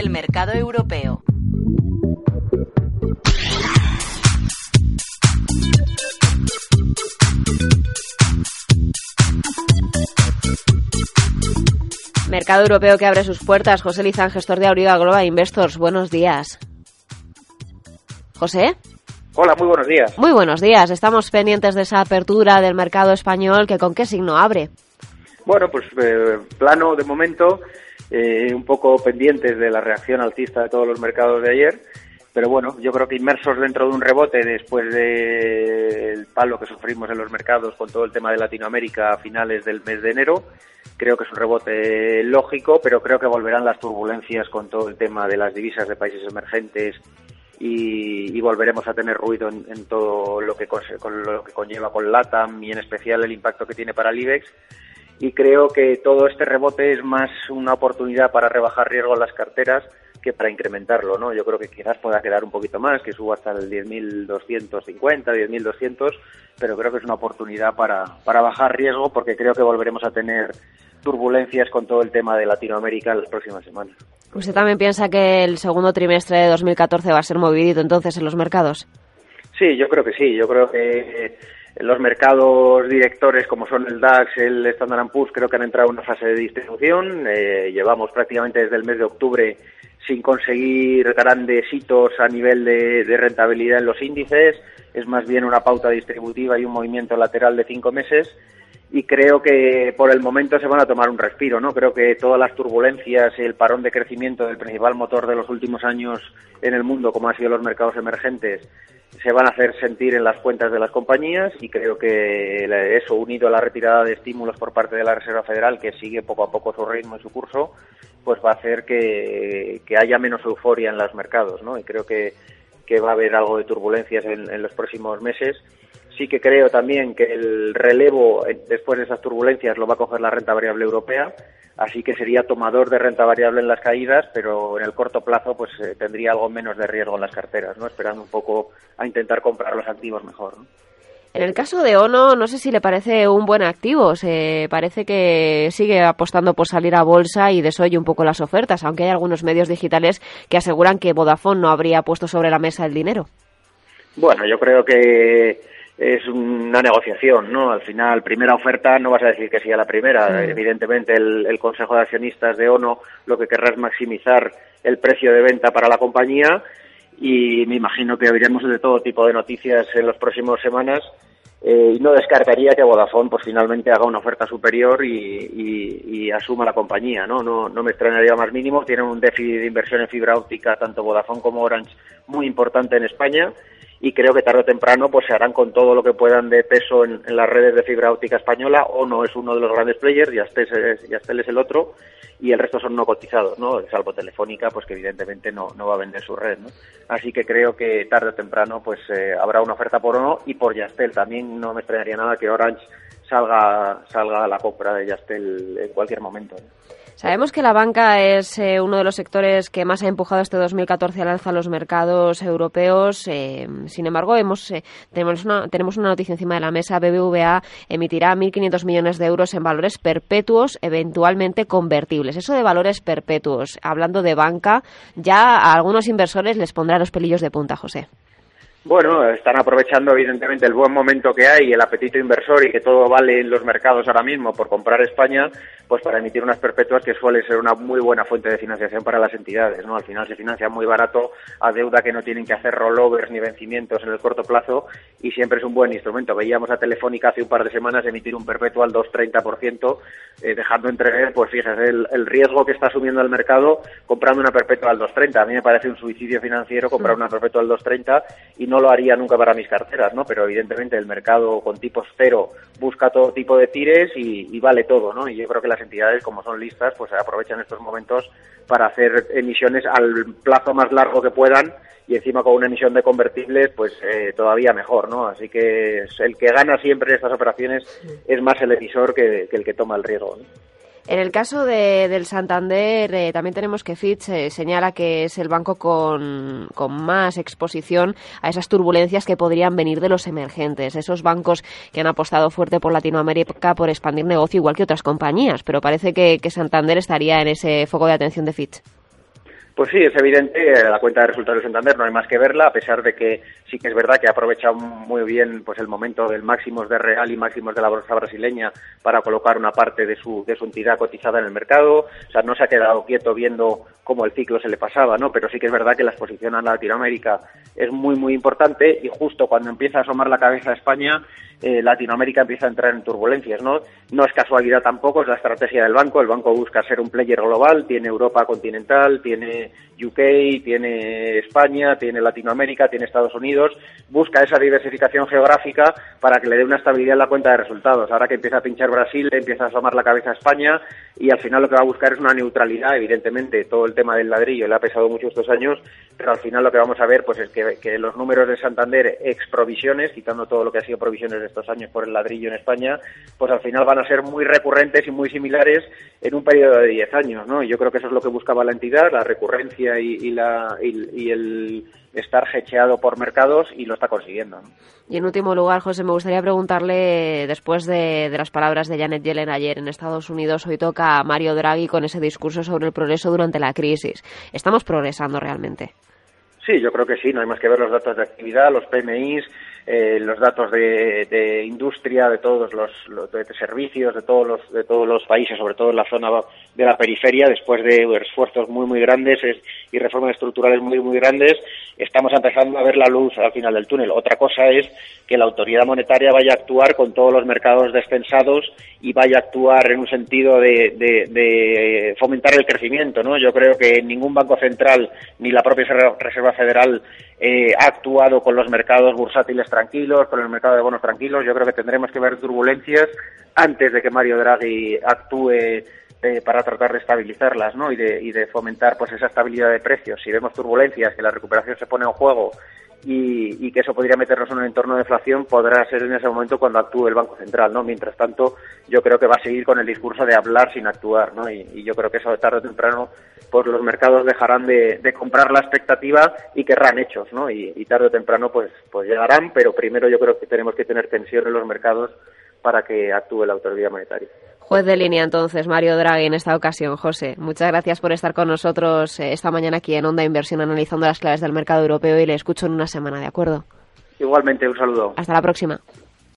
del mercado europeo. Mercado europeo que abre sus puertas. José Lizán, gestor de Auriga Global Investors. Buenos días. José. Hola, muy buenos días. Muy buenos días. Estamos pendientes de esa apertura del mercado español que con qué signo abre. Bueno, pues eh, plano de momento, eh, un poco pendientes de la reacción alcista de todos los mercados de ayer pero bueno, yo creo que inmersos dentro de un rebote después del palo que sufrimos en los mercados con todo el tema de Latinoamérica a finales del mes de enero, creo que es un rebote lógico, pero creo que volverán las turbulencias con todo el tema de las divisas de países emergentes y, volveremos a tener ruido en, todo lo que, con lo que conlleva con LATAM y en especial el impacto que tiene para el IBEX. Y creo que todo este rebote es más una oportunidad para rebajar riesgo en las carteras que para incrementarlo, ¿no? Yo creo que quizás pueda quedar un poquito más, que suba hasta el 10.250, 10.200, pero creo que es una oportunidad para, para bajar riesgo porque creo que volveremos a tener turbulencias con todo el tema de Latinoamérica en las próximas semanas. ¿Usted también piensa que el segundo trimestre de 2014 va a ser movidito entonces en los mercados? Sí, yo creo que sí. Yo creo que los mercados directores como son el DAX, el Standard Poor's, creo que han entrado en una fase de distribución. Eh, llevamos prácticamente desde el mes de octubre sin conseguir grandes hitos a nivel de, rentabilidad en los índices. Es más bien una pauta distributiva y un movimiento lateral de cinco meses. Y creo que por el momento se van a tomar un respiro, ¿no? Creo que todas las turbulencias y el parón de crecimiento del principal motor de los últimos años en el mundo, como han sido los mercados emergentes, se van a hacer sentir en las cuentas de las compañías y creo que eso unido a la retirada de estímulos por parte de la Reserva Federal que sigue poco a poco su ritmo y su curso pues va a hacer que, haya menos euforia en los mercados ¿no? y creo que, va a haber algo de turbulencias en, los próximos meses sí que creo también que el relevo después de esas turbulencias lo va a coger la renta variable europea así que sería tomador de renta variable en las caídas, pero en el corto plazo pues eh, tendría algo menos de riesgo en las carteras, ¿no? Esperando un poco a intentar comprar los activos mejor, En el caso de ONO, no sé si le parece un buen activo. Se parece que sigue apostando por salir a bolsa y desoye un poco las ofertas, aunque hay algunos medios digitales que aseguran que Vodafone no habría puesto sobre la mesa el dinero. Bueno, yo creo que es una negociación, ¿no? Al final, primera oferta, no vas a decir que sea la primera. Evidentemente, el, Consejo de Accionistas de ONO lo que querrá es maximizar el precio de venta para la compañía y me imagino que oiremos de todo tipo de noticias en las próximas semanas eh, y no descartaría que Vodafone pues finalmente haga una oferta superior y, y, asuma la compañía, ¿no? ¿no? No me extrañaría más mínimo. Tienen un déficit de inversión en fibra óptica, tanto Vodafone como Orange, muy importante en España y creo que tarde o temprano pues se harán con todo lo que puedan de peso en, las redes de fibra óptica española o no es uno de los grandes players, Yastel es, Yastel es el otro y el resto son no cotizados, ¿no? Salvo Telefónica, pues que evidentemente no, no va a vender su red, ¿no? Así que creo que tarde o temprano pues eh, habrá una oferta por uno y por Yastel. También no me extrañaría nada que Orange salga, salga a la compra de Yastel en cualquier momento. Sabemos que la banca es eh, uno de los sectores que más ha empujado este 2014 al alza los mercados europeos. Eh, sin embargo, hemos, eh, tenemos, una, tenemos una noticia encima de la mesa. BBVA emitirá 1.500 millones de euros en valores perpetuos, eventualmente convertibles. Eso de valores perpetuos, hablando de banca, ya a algunos inversores les pondrá los pelillos de punta, José. Bueno, están aprovechando evidentemente el buen momento que hay, el apetito inversor y que todo vale en los mercados ahora mismo por comprar España, pues para emitir unas perpetuas que suele ser una muy buena fuente de financiación para las entidades, ¿no? Al final se financia muy barato a deuda que no tienen que hacer rollovers ni vencimientos en el corto plazo y siempre es un buen instrumento. Veíamos a Telefónica hace un par de semanas emitir un perpetuo al 2,30%, eh, dejando entrever, pues fíjese, el, el, riesgo que está asumiendo el mercado comprando una perpetua al 2,30. A mí me parece un suicidio financiero comprar una perpetua al 2,30 y no lo haría nunca para mis carteras, ¿no? Pero evidentemente el mercado con tipos cero busca todo tipo de tires y, vale todo, ¿no? Y yo creo que las entidades, como son listas, pues aprovechan estos momentos para hacer emisiones al plazo más largo que puedan y encima con una emisión de convertibles, pues eh, todavía mejor, ¿no? Así que el que gana siempre estas operaciones es más el emisor que, que el que toma el riesgo, ¿no? En el caso de, del Santander, eh, también tenemos que Fitch eh, señala que es el banco con, más exposición a esas turbulencias que podrían venir de los emergentes, esos bancos que han apostado fuerte por Latinoamérica por expandir negocio igual que otras compañías, pero parece que, que Santander estaría en ese foco de atención de Fitch. Pues sí, es evidente, la cuenta de resultados de Santander no hay más que verla, a pesar de que sí que es verdad que ha aprovechado muy bien pues el momento del máximos de Real y máximos de la bolsa brasileña para colocar una parte de su, de su entidad cotizada en el mercado, o sea, no se ha quedado quieto viendo cómo el ciclo se le pasaba, ¿no? Pero sí que es verdad que la exposición a Latinoamérica es muy, muy importante y justo cuando empieza a asomar la cabeza a España, eh, Latinoamérica empieza a entrar en turbulencias, ¿no? No es casualidad tampoco, es la estrategia del banco. El banco busca ser un player global, tiene Europa continental, tiene UK, tiene España, tiene Latinoamérica, tiene Estados Unidos, busca esa diversificación geográfica para que le dé una estabilidad en la cuenta de resultados. Ahora que empieza a pinchar Brasil, empieza a asomar la cabeza a España y al final lo que va a buscar es una neutralidad, evidentemente, todo el tema del ladrillo le ha pesado mucho estos años, pero al final lo que vamos a ver pues es que, los números de Santander ex provisiones, quitando todo lo que ha sido provisiones de estos años por el ladrillo en España, pues al final van a ser muy recurrentes y muy similares en un periodo de 10 años, ¿no? Yo creo que eso es lo que buscaba la entidad, la recurrencia y, la, y, el estar hecheado por mercados y lo está consiguiendo. Y en último lugar, José, me gustaría preguntarle, después de, de, las palabras de Janet Yellen ayer en Estados Unidos, hoy toca Mario Draghi con ese discurso sobre el progreso durante la crisis. ¿Estamos progresando realmente? Sí, yo creo que sí, no hay más que ver los datos de actividad, los PMIs, eh, los datos de, industria, de todos los, servicios, de todos los, de todos los países, sobre todo en la zona de la periferia, después de esfuerzos muy, muy grandes y reformas estructurales muy, muy grandes, estamos empezando a ver la luz al final del túnel. Otra cosa es que la autoridad monetaria vaya a actuar con todos los mercados descensados y vaya a actuar en un sentido de, de fomentar el crecimiento, ¿no? Yo creo que ningún banco central ni la propia Reserva Federal eh, ha actuado con los mercados bursátiles tranquilos, con el mercado de bonos tranquilos. Yo creo que tendremos que ver turbulencias antes de que Mario Draghi actúe eh, para tratar de estabilizarlas ¿no? y, de, y de fomentar pues esa estabilidad de precios. Si vemos turbulencias, que la recuperación se pone en juego y, que eso podría meternos en un entorno de inflación, podrá ser en ese momento cuando actúe el Banco Central, ¿no? Mientras tanto, yo creo que va a seguir con el discurso de hablar sin actuar, ¿no? Y, yo creo que eso de tarde o temprano, pues los mercados dejarán de, comprar la expectativa y querrán hechos, ¿no? Y, y, tarde o temprano, pues, pues llegarán, pero primero yo creo que tenemos que tener tensión en los mercados para que actúe la autoridad monetaria. Juez de línea entonces, Mario Draghi, en esta ocasión. José, muchas gracias por estar con nosotros eh, esta mañana aquí en Onda Inversión analizando las claves del mercado europeo y le escucho en una semana, ¿de acuerdo? Igualmente, un saludo. Hasta la próxima.